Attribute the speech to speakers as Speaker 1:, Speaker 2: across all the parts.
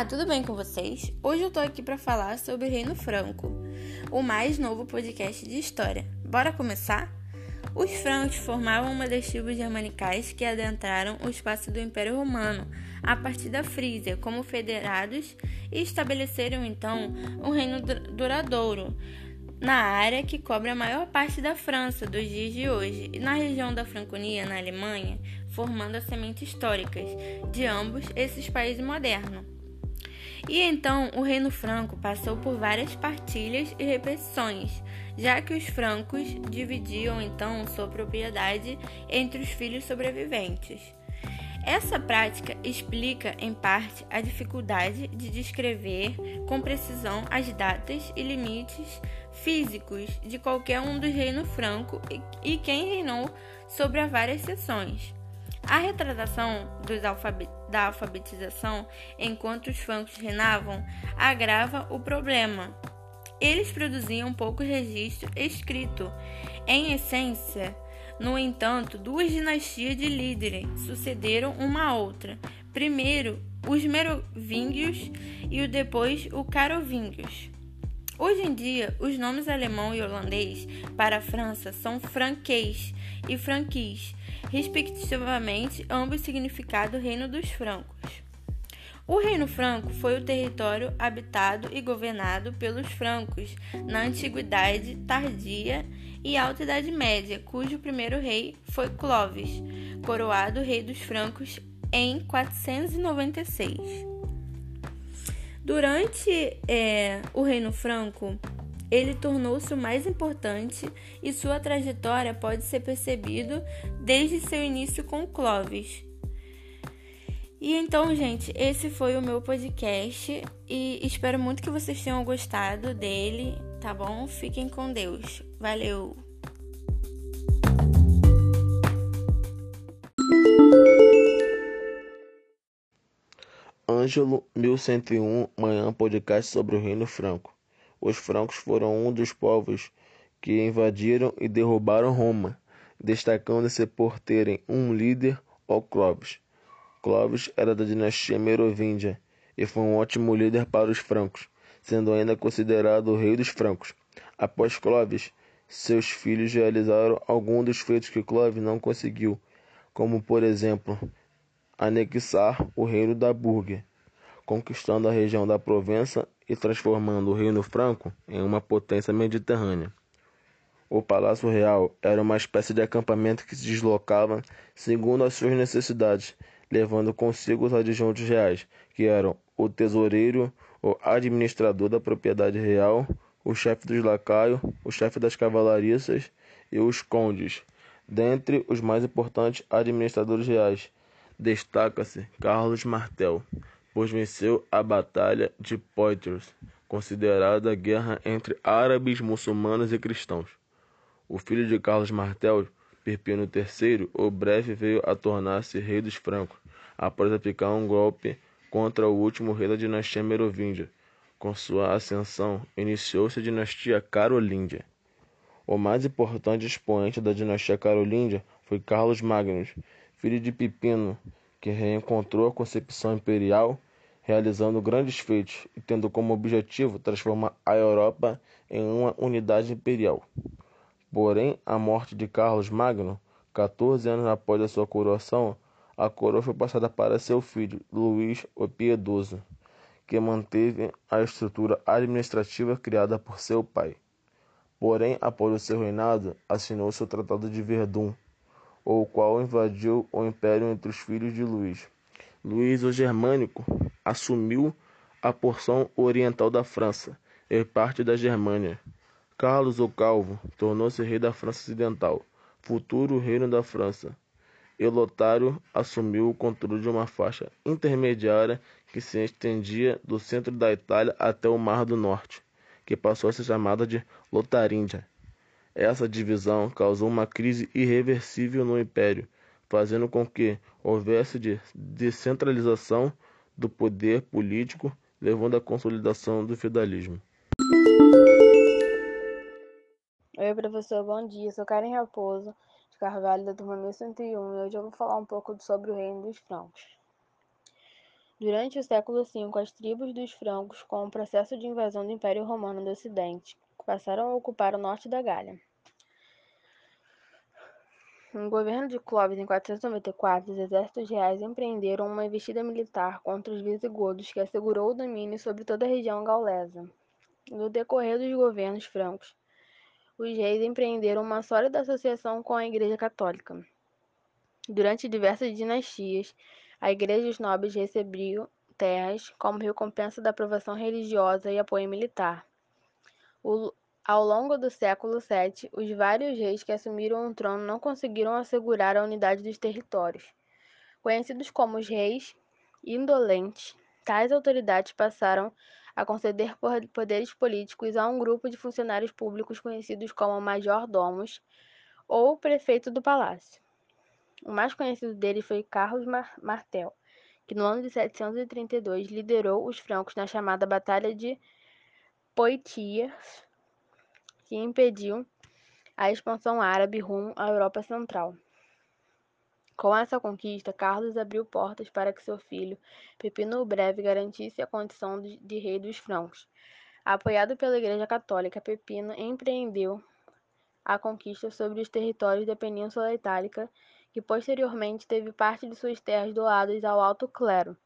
Speaker 1: Olá, tudo bem com vocês? Hoje eu tô aqui para falar sobre o Reino Franco, o mais novo podcast de história. Bora começar? Os francos formavam uma das tribos germanicais que adentraram o espaço do Império Romano a partir da Frísia como federados e estabeleceram então um reino duradouro na área que cobre a maior parte da França dos dias de hoje e na região da Franconia, na Alemanha, formando as sementes históricas de ambos esses países modernos. E então o Reino Franco passou por várias partilhas e repetições, já que os francos dividiam então sua propriedade entre os filhos sobreviventes. Essa prática explica, em parte, a dificuldade de descrever com precisão as datas e limites físicos de qualquer um dos reinos franco e quem reinou sobre as várias seções. A retratação da alfabetização enquanto os francos reinavam agrava o problema. Eles produziam pouco registro escrito. Em essência, no entanto, duas dinastias de líderes sucederam uma a outra. Primeiro, os Merovingios e depois os Carovingios. Hoje em dia, os nomes alemão e holandês para a França são franquês e franquis, respectivamente, ambos significado Reino dos Francos. O Reino Franco foi o território habitado e governado pelos francos na Antiguidade Tardia e Alta Idade Média, cujo primeiro rei foi Clovis, coroado rei dos francos em 496. Durante é, o Reino Franco, ele tornou-se o mais importante e sua trajetória pode ser percebido desde seu início com Clovis. E então, gente, esse foi o meu podcast e espero muito que vocês tenham gostado dele, tá bom? Fiquem com Deus. Valeu!
Speaker 2: Ângelo 1101 Manhã Podcast sobre o Reino Franco. Os francos foram um dos povos que invadiram e derrubaram Roma, destacando-se por terem um líder, o Clovis. Clovis era da dinastia Merovíngia e foi um ótimo líder para os francos, sendo ainda considerado o rei dos francos. Após Clovis, seus filhos realizaram alguns dos feitos que Clovis não conseguiu, como por exemplo, anexar o reino da Burgue, conquistando a região da Provença e transformando o reino franco em uma potência mediterrânea. O Palácio Real era uma espécie de acampamento que se deslocava segundo as suas necessidades, levando consigo os adjuntos reais, que eram o tesoureiro, o administrador da propriedade real, o chefe dos lacaios, o chefe das cavalariças e os condes. Dentre os mais importantes administradores reais, destaca-se Carlos Martel, pois venceu a Batalha de Poitiers, considerada a guerra entre árabes, muçulmanos e cristãos. O filho de Carlos Martel, Pipino III, o breve veio a tornar-se rei dos francos, após aplicar um golpe contra o último rei da dinastia Merovíngia. Com sua ascensão, iniciou-se a dinastia Carolíngia. O mais importante expoente da dinastia Carolíngia foi Carlos Magnus, filho de Pipino, que reencontrou a concepção imperial, realizando grandes feitos e tendo como objetivo transformar a Europa em uma unidade imperial. Porém, a morte de Carlos Magno, 14 anos após a sua coroação, a coroa foi passada para seu filho, Luís o Piedoso que manteve a estrutura administrativa criada por seu pai. Porém, após o seu reinado, assinou-se o Tratado de Verdun, o qual invadiu o império entre os filhos de Luís. Luís o Germânico assumiu a porção oriental da França e parte da Germânia. Carlos o Calvo tornou-se rei da França Ocidental, futuro reino da França. Elotário assumiu o controle de uma faixa intermediária que se estendia do centro da Itália até o Mar do Norte, que passou a ser chamada de Lotaríndia. Essa divisão causou uma crise irreversível no império, fazendo com que houvesse de descentralização do poder político, levando à consolidação do feudalismo.
Speaker 3: Oi, professor, bom dia. Sou Karen Raposo. Carvalho, da turma 1101, e hoje eu vou falar um pouco sobre o reino dos francos. Durante o século V, as tribos dos francos, com o processo de invasão do Império Romano do Ocidente, passaram a ocupar o norte da Gália. No governo de Clovis, em 494, os exércitos reais empreenderam uma investida militar contra os visigodos que assegurou o domínio sobre toda a região gaulesa. No decorrer dos governos francos, os reis empreenderam uma sólida associação com a Igreja Católica. Durante diversas dinastias, a Igreja e os nobres recebiam terras como recompensa da aprovação religiosa e apoio militar. O, ao longo do século VII, os vários reis que assumiram o trono não conseguiram assegurar a unidade dos territórios. Conhecidos como os reis indolentes, tais autoridades passaram a conceder poderes políticos a um grupo de funcionários públicos conhecidos como major-domos ou prefeito do palácio. O mais conhecido deles foi Carlos Martel, que no ano de 732 liderou os francos na chamada Batalha de Poitiers, que impediu a expansão árabe rumo à Europa Central. Com essa conquista, Carlos abriu portas para que seu filho, Pepino o Breve, garantisse a condição de, rei dos francos. Apoiado pela Igreja Católica, Pepino empreendeu a conquista sobre os territórios da Península Itálica, que posteriormente teve parte de suas terras doadas ao alto clero.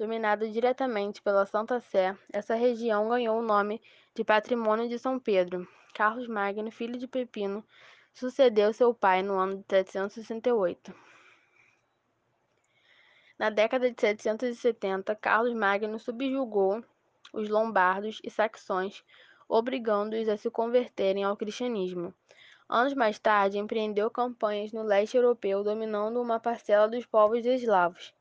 Speaker 3: Dominada diretamente pela Santa Sé, essa região ganhou o nome de Patrimônio de São Pedro, Carlos Magno, filho de Pepino, sucedeu seu pai no ano de 768. Na década de 770, Carlos Magno subjugou os lombardos e saxões, obrigando-os a se converterem ao cristianismo. Anos mais tarde, empreendeu campanhas no leste europeu, dominando uma parcela dos povos eslavos.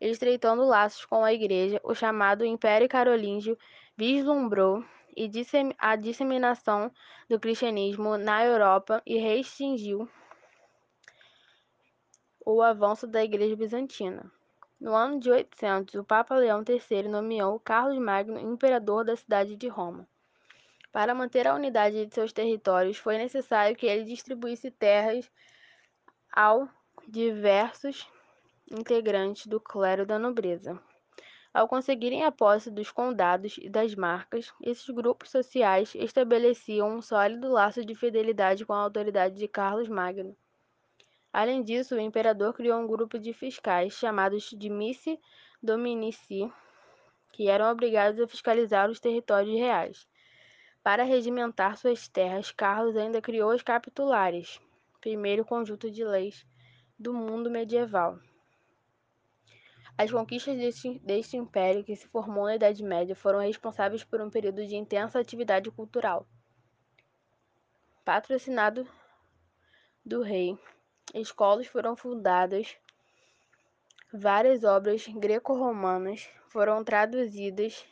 Speaker 3: Estreitando laços com a Igreja, o chamado Império Carolíngio vislumbrou a disseminação do cristianismo na Europa e restringiu o avanço da Igreja Bizantina. No ano de 800, o Papa Leão III nomeou Carlos Magno imperador da cidade de Roma. Para manter a unidade de seus territórios, foi necessário que ele distribuísse terras aos diversos integrantes do clero da nobreza. Ao conseguirem a posse dos condados e das marcas, esses grupos sociais estabeleciam um sólido laço de fidelidade com a autoridade de Carlos Magno. Além disso, o imperador criou um grupo de fiscais chamados de Missi Dominici, que eram obrigados a fiscalizar os territórios reais. Para regimentar suas terras, Carlos ainda criou as capitulares, primeiro conjunto de leis do mundo medieval. As conquistas deste, deste império, que se formou na Idade Média, foram responsáveis por um período de intensa atividade cultural. Patrocinado do rei, escolas foram fundadas, várias obras greco-romanas foram traduzidas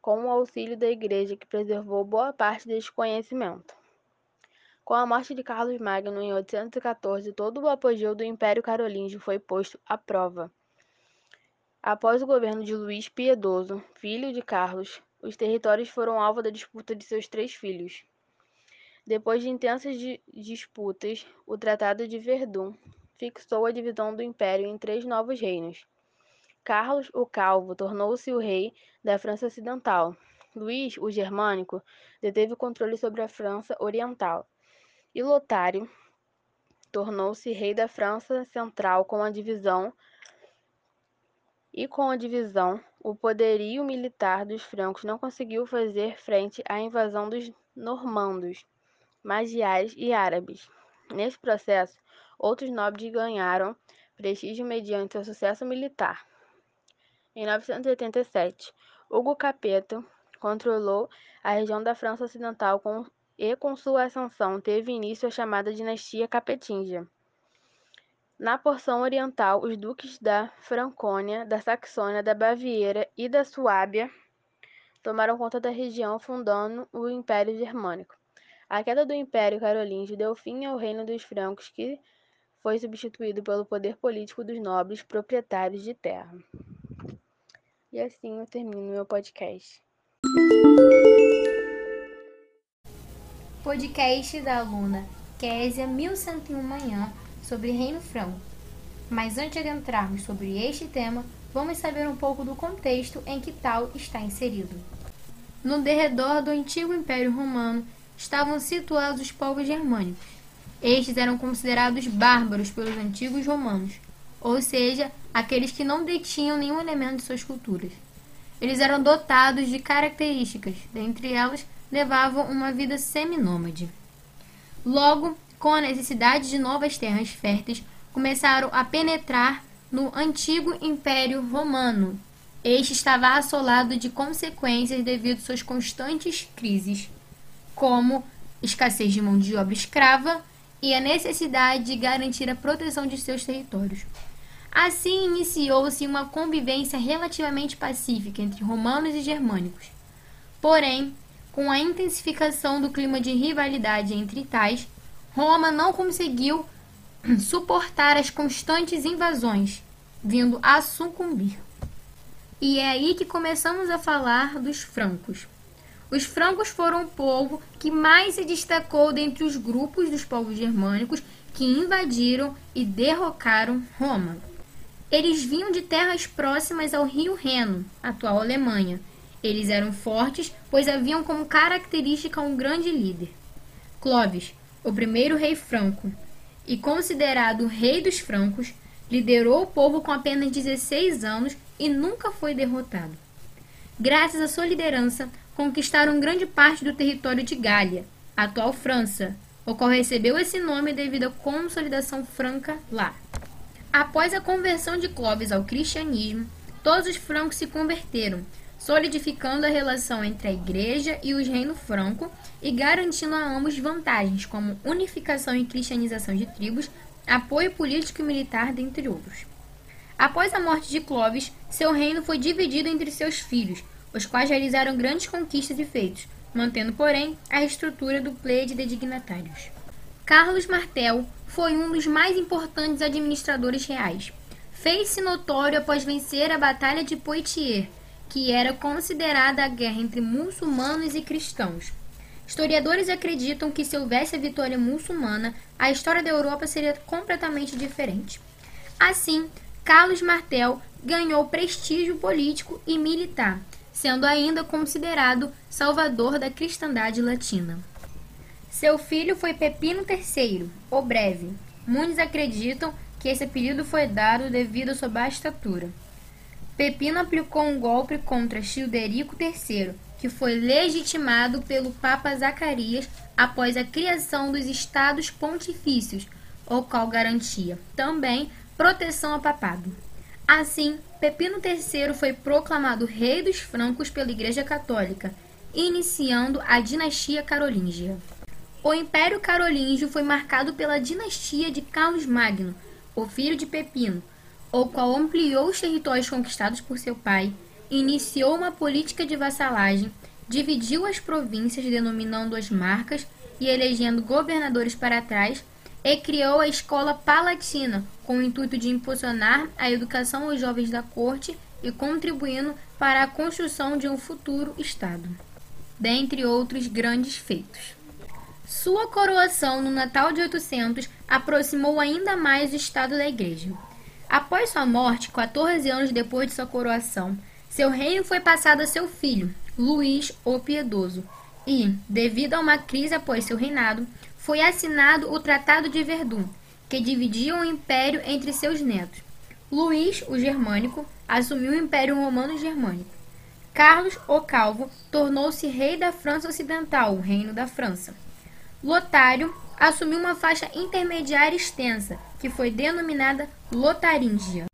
Speaker 3: com o auxílio da Igreja, que preservou boa parte deste conhecimento. Com a morte de Carlos Magno em 814, todo o apogeu do Império Carolíngio foi posto à prova. Após o governo de Luís Piedoso, filho de Carlos, os territórios foram alvo da disputa de seus três filhos. Depois de intensas di disputas, o Tratado de Verdun fixou a divisão do império em três novos reinos. Carlos o Calvo tornou-se o rei da França Ocidental. Luís, o Germânico, deteve o controle sobre a França Oriental. E Lotário tornou-se rei da França Central com a divisão e com a divisão, o poderio militar dos francos não conseguiu fazer frente à invasão dos normandos, magiares e árabes. Nesse processo, outros nobres ganharam prestígio mediante seu sucesso militar. Em 987, Hugo Capeto controlou a região da França Ocidental com, e com sua ascensão teve início a chamada dinastia capetinga. Na porção oriental, os duques da Francônia, da Saxônia, da Baviera e da Suábia tomaram conta da região, fundando o Império Germânico. A queda do Império Carolíngio deu fim ao reino dos francos, que foi substituído pelo poder político dos nobres proprietários de terra. E assim eu termino meu podcast.
Speaker 1: Podcast da aluna Késia 1101 Manhã sobre Reino Franco. Mas antes de adentrarmos sobre este tema,
Speaker 4: vamos saber um pouco do contexto em que tal está inserido. No derredor do antigo Império Romano estavam situados os povos germânicos. Estes eram considerados bárbaros pelos antigos romanos, ou seja, aqueles que não detinham nenhum elemento de suas culturas. Eles eram dotados de características, dentre elas, levavam uma vida seminômade. Logo, com a necessidade de novas terras férteis, começaram a penetrar no antigo Império Romano. Este estava assolado de consequências devido suas constantes crises, como escassez de mão de obra escrava e a necessidade de garantir a proteção de seus territórios. Assim iniciou-se uma convivência relativamente pacífica entre romanos e germânicos. Porém, com a intensificação do clima de rivalidade entre tais, Roma não conseguiu suportar as constantes invasões, vindo a sucumbir. E é aí que começamos a falar dos francos. Os francos foram o povo que mais se destacou dentre os grupos dos povos germânicos que invadiram e derrocaram Roma. Eles vinham de terras próximas ao rio Reno, atual Alemanha. Eles eram fortes, pois haviam como característica um grande líder. Clovis, o primeiro rei franco, e considerado rei dos francos, liderou o povo com apenas 16 anos e nunca foi derrotado. Graças à sua liderança, conquistaram grande parte do território de Gália, atual França, o qual recebeu esse nome devido à consolidação franca lá. Após a conversão de Clovis ao cristianismo, todos os francos se converteram, solidificando a relação entre a igreja e os reinos franco e garantindo a ambos vantagens como unificação e cristianização de tribos, apoio político e militar, dentre outros. Após a morte de Clovis, seu reino foi dividido entre seus filhos, os quais realizaram grandes conquistas e feitos, mantendo, porém, a estrutura do pleide de dignatários. Carlos Martel foi um dos mais importantes administradores reais. Fez-se notório após vencer a Batalha de Poitiers, que era considerada a guerra entre muçulmanos e cristãos. Historiadores acreditam que se houvesse a vitória muçulmana, a história da Europa seria completamente diferente. Assim, Carlos Martel ganhou prestígio político e militar, sendo ainda considerado salvador da cristandade latina. Seu filho foi Pepino III, o Breve. Muitos acreditam que esse apelido foi dado devido à sua baixa estatura. Pepino aplicou um golpe contra Childerico III, que foi legitimado pelo Papa Zacarias após a criação dos Estados Pontifícios, o qual garantia também proteção ao papado. Assim, Pepino III foi proclamado rei dos francos pela Igreja Católica, iniciando a dinastia carolíngia. O Império Carolíngio foi marcado pela dinastia de Carlos Magno, o filho de Pepino, o qual ampliou os territórios conquistados por seu pai, iniciou uma política de vassalagem, dividiu as províncias denominando-as marcas e elegendo governadores para trás, e criou a escola palatina, com o intuito de impulsionar a educação aos jovens da corte e contribuindo para a construção de um futuro Estado, dentre outros grandes feitos. Sua coroação no Natal de 800 aproximou ainda mais o estado da igreja. Após sua morte, 14 anos depois de sua coroação, seu reino foi passado a seu filho, Luís o Piedoso, e, devido a uma crise após seu reinado, foi assinado o Tratado de Verdun, que dividia o império entre seus netos. Luís, o Germânico, assumiu o Império Romano Germânico. Carlos, o Calvo, tornou-se rei da França Ocidental, o Reino da França. Lotário assumiu uma faixa intermediária extensa, que foi denominada Lotaríngia.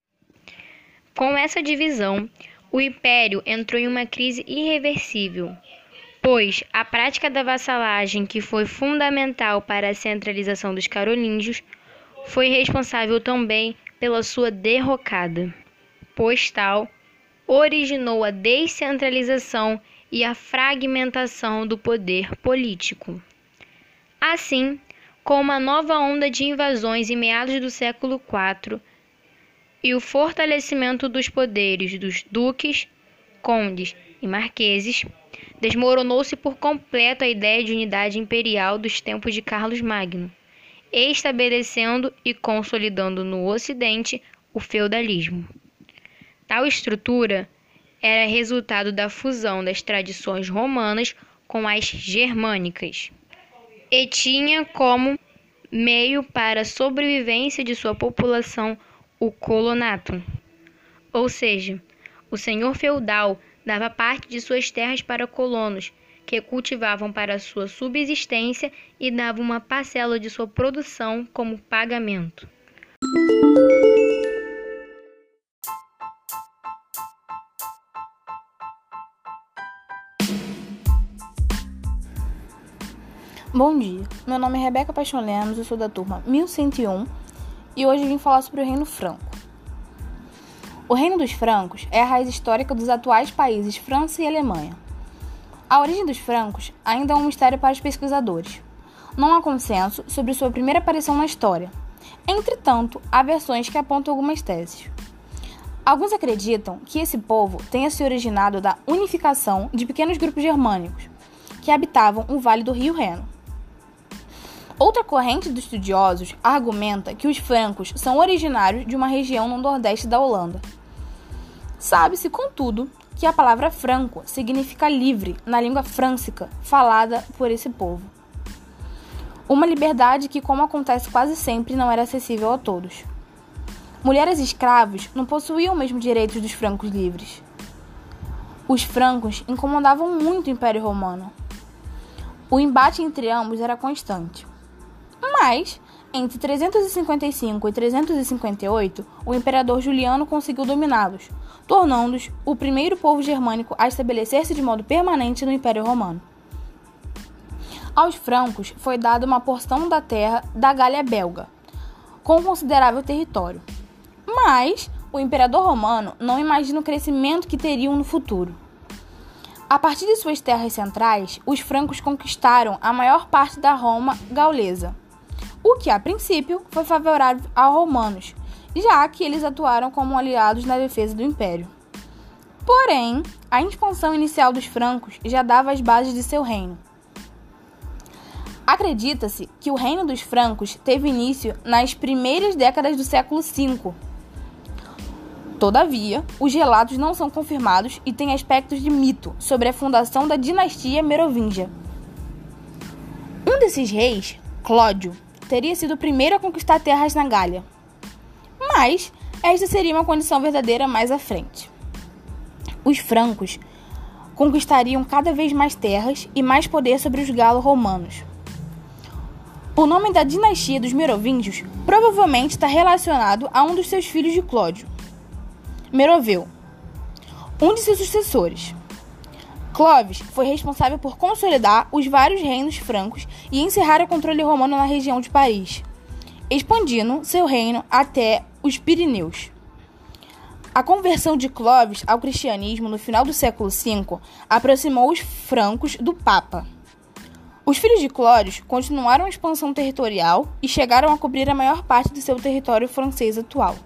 Speaker 5: Com essa divisão, o império entrou em uma crise irreversível, pois a prática da vassalagem, que foi fundamental para a centralização dos carolíngios, foi responsável também pela sua derrocada, pois tal originou a descentralização e a fragmentação do poder político. Assim, com uma nova onda de invasões em meados do século IV e o fortalecimento dos poderes dos duques, condes e marqueses, desmoronou-se por completo a ideia de unidade imperial dos tempos de Carlos Magno, estabelecendo e consolidando no Ocidente o feudalismo. Tal estrutura era resultado da fusão das tradições romanas com as germânicas e tinha como meio para a sobrevivência de sua população o colonato. Ou seja, o senhor feudal dava parte de suas terras para colonos, que cultivavam para sua subsistência e davam uma parcela de sua produção como pagamento.
Speaker 6: Bom dia, meu nome é Rebeca Paixão Lemos, eu sou da turma 1101 e hoje vim falar sobre o Reino Franco. O Reino dos Francos é a raiz histórica dos atuais países França e Alemanha. A origem dos francos ainda é um mistério para os pesquisadores. Não há consenso sobre sua primeira aparição na história. Entretanto, há versões que apontam algumas teses. Alguns acreditam que esse povo tenha se originado da unificação de pequenos grupos germânicos que habitavam o vale do rio Reno. Outra corrente dos estudiosos argumenta que os francos são originários de uma região no nordeste da Holanda. Sabe-se, contudo, que a palavra franco significa livre na língua frâncica falada por esse povo. Uma liberdade que, como acontece quase sempre, não era acessível a todos. Mulheres escravos não possuíam o mesmo direitos dos francos livres. Os francos incomodavam muito o Império Romano. O embate entre ambos era constante. Mas, entre 355 e 358, o imperador Juliano conseguiu dominá-los, tornando-os o primeiro povo germânico a estabelecer-se de modo permanente no Império Romano. Aos francos foi dada uma porção da terra da Gália belga, com considerável território. Mas o imperador romano não imagina o crescimento que teriam no futuro. A partir de suas terras centrais, os francos conquistaram a maior parte da Roma gaulesa o que a princípio foi favorável aos romanos, já que eles atuaram como aliados na defesa do império. Porém, a expansão inicial dos francos já dava as bases de seu reino. Acredita-se que o reino dos francos teve início nas primeiras décadas do século V. Todavia, os relatos não são confirmados e têm aspectos de mito sobre a fundação da dinastia merovingia. Um desses reis, Clódio, teria sido o primeiro a conquistar terras na Gália. Mas esta seria uma condição verdadeira mais à frente. Os francos conquistariam cada vez mais terras e mais poder sobre os galo-romanos. O nome da dinastia dos Merovingios provavelmente está relacionado a um dos seus filhos de Clódio, Meroveu, um de seus sucessores. Clovis foi responsável por consolidar os vários reinos francos e encerrar o controle romano na região de Paris, expandindo seu reino até os Pirineus. A conversão de Clovis ao cristianismo no final do século V aproximou os francos do Papa. Os filhos de Clovis continuaram a expansão territorial e chegaram a cobrir a maior parte do seu território francês atual.